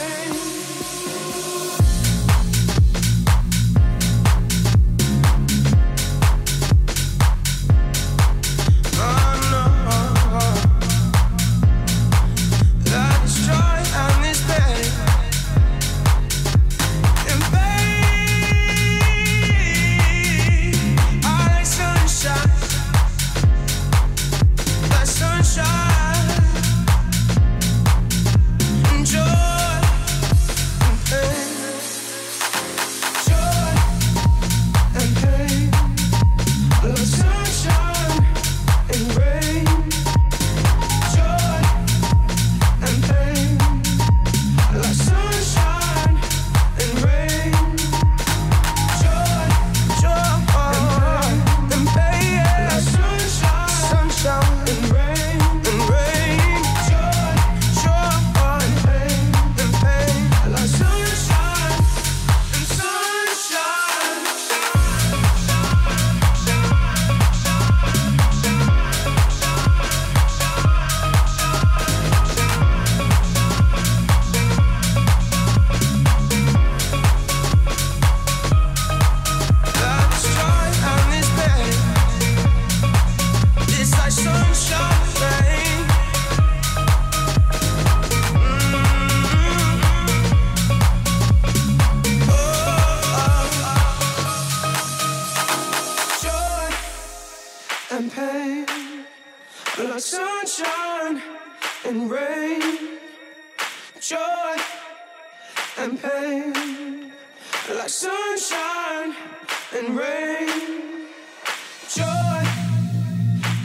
rain.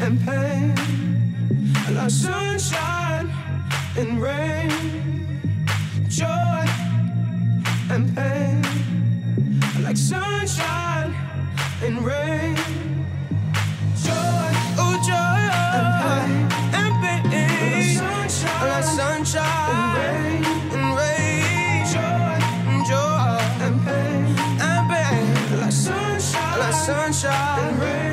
and pain, sunshine and rain, joy and pain. Like sunshine and rain, joy, oh joy and pain and pain. Like sunshine and rain. And rain. Joy, and joy and pain and pain. Like sunshine, like sunshine and rain.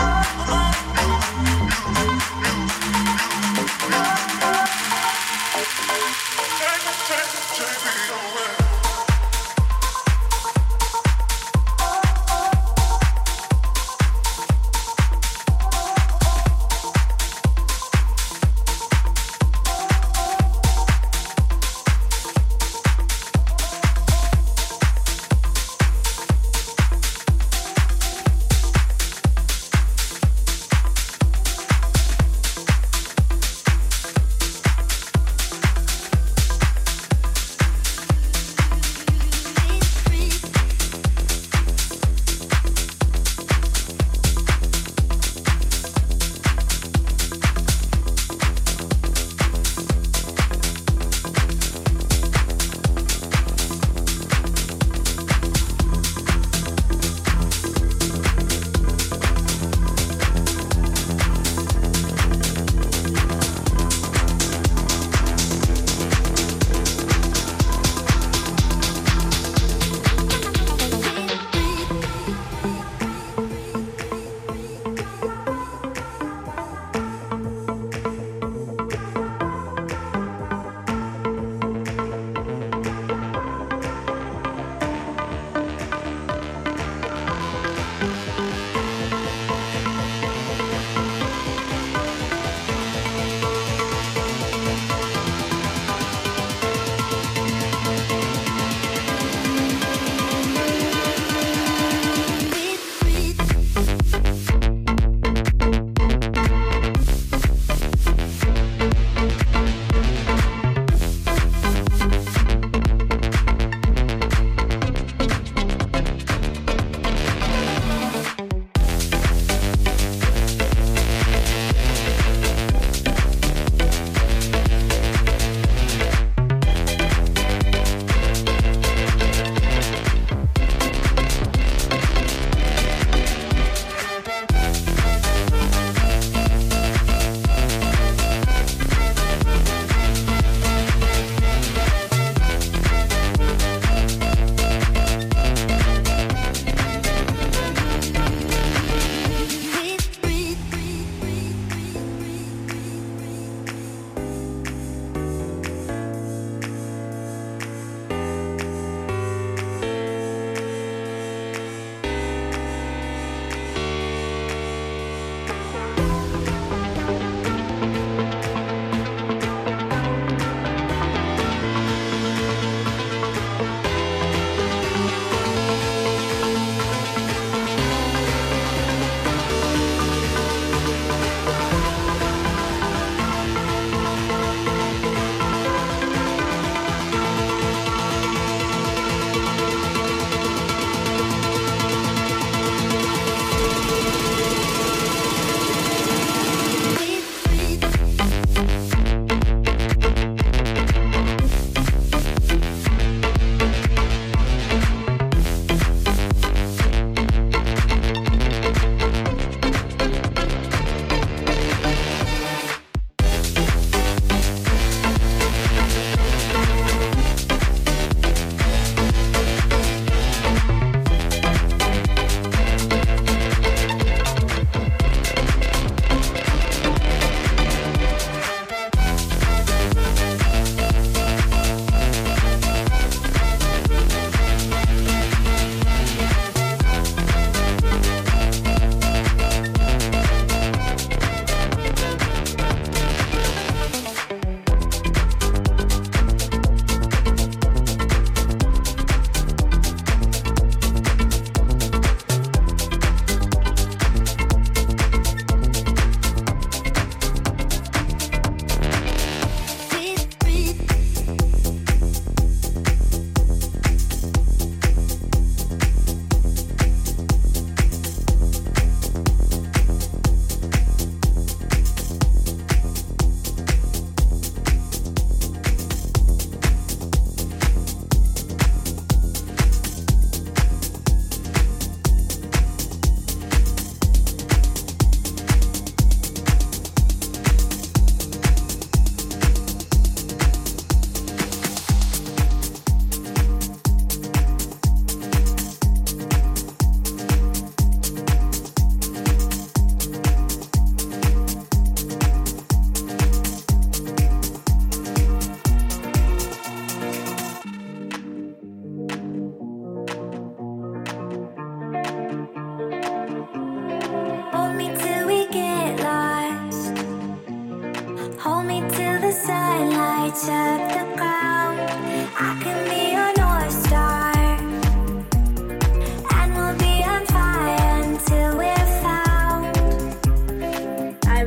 oh, oh.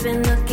been looking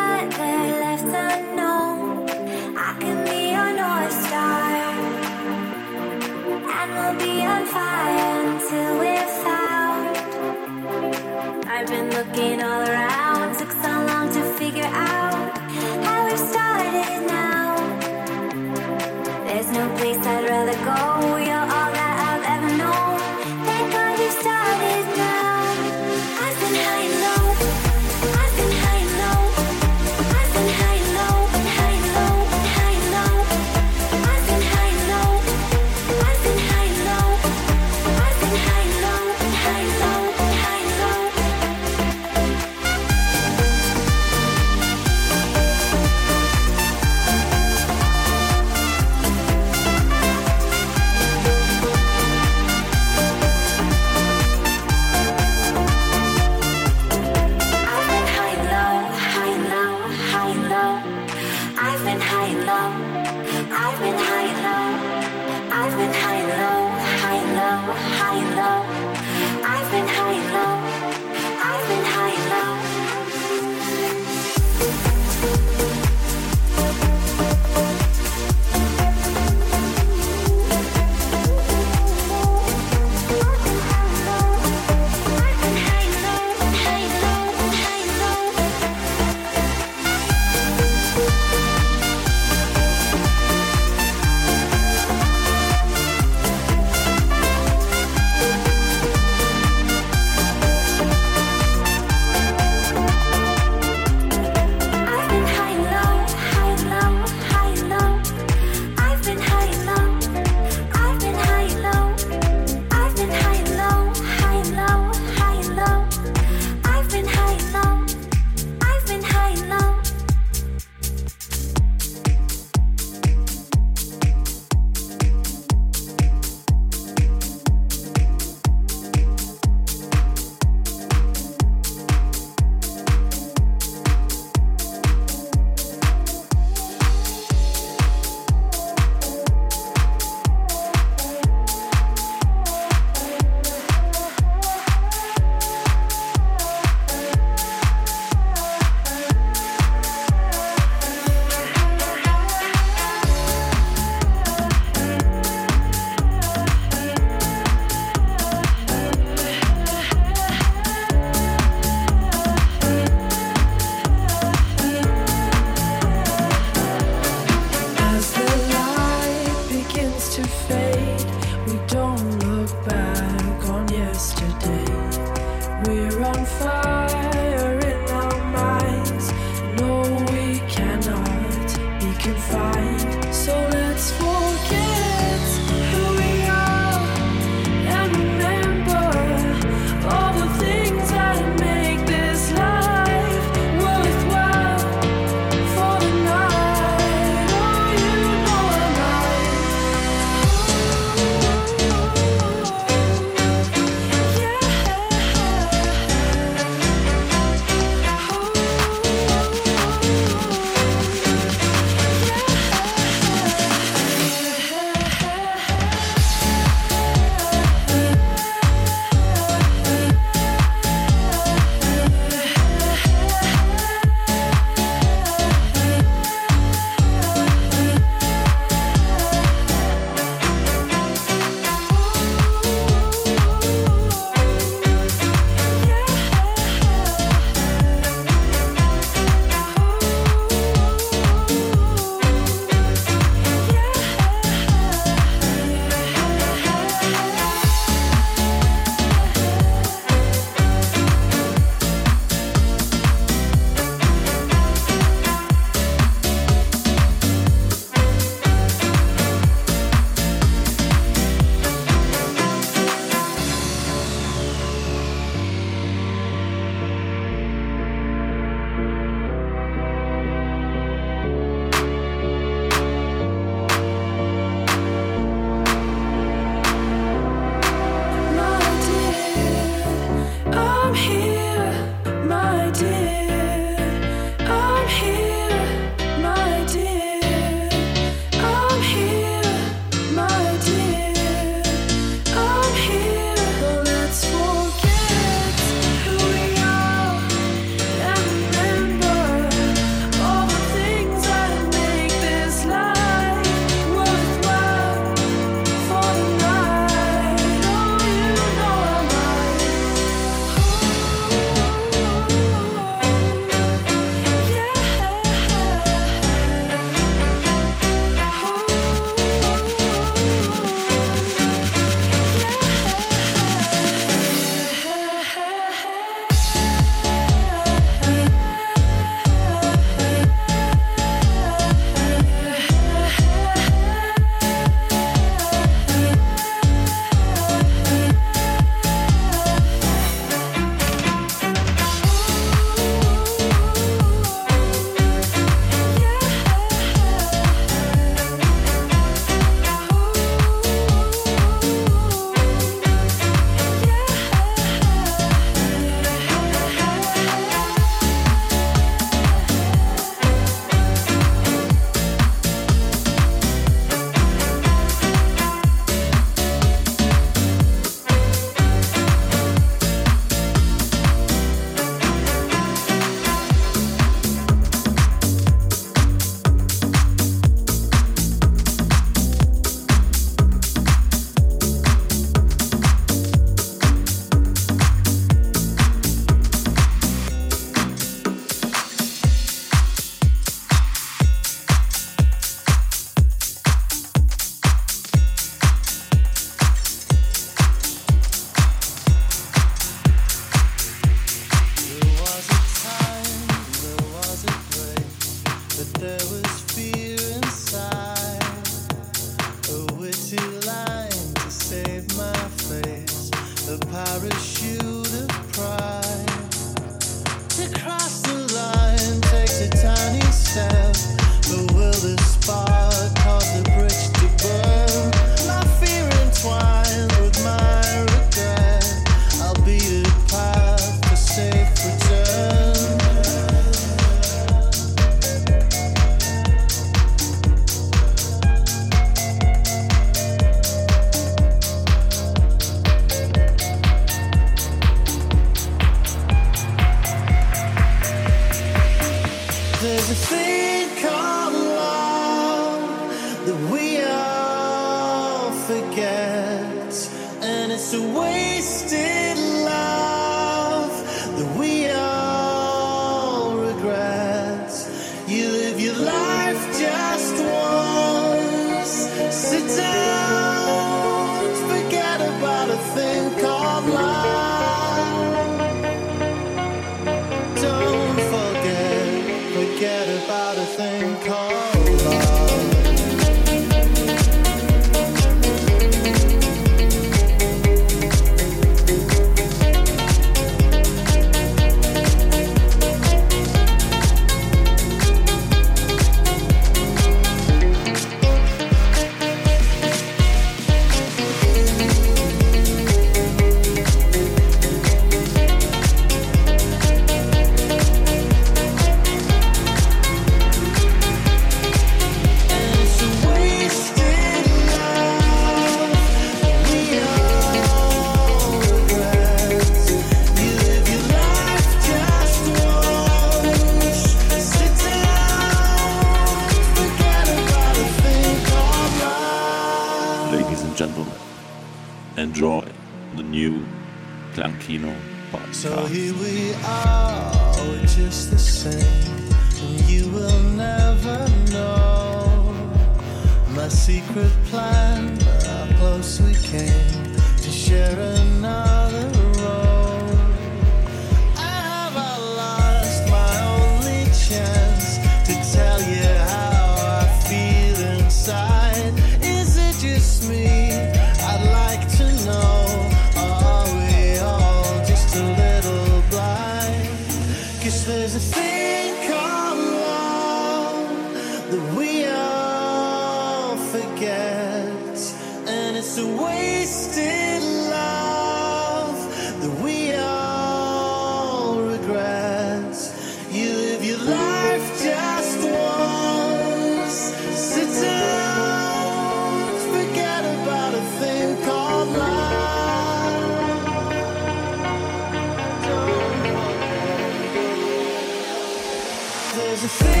there's a thing.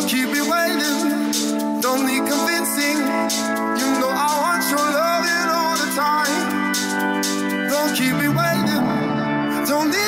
Don't keep me waiting. Don't need convincing. You know I want your loving all the time. Don't keep me waiting. Don't need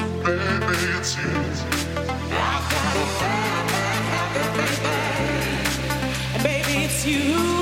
Baby, it's you.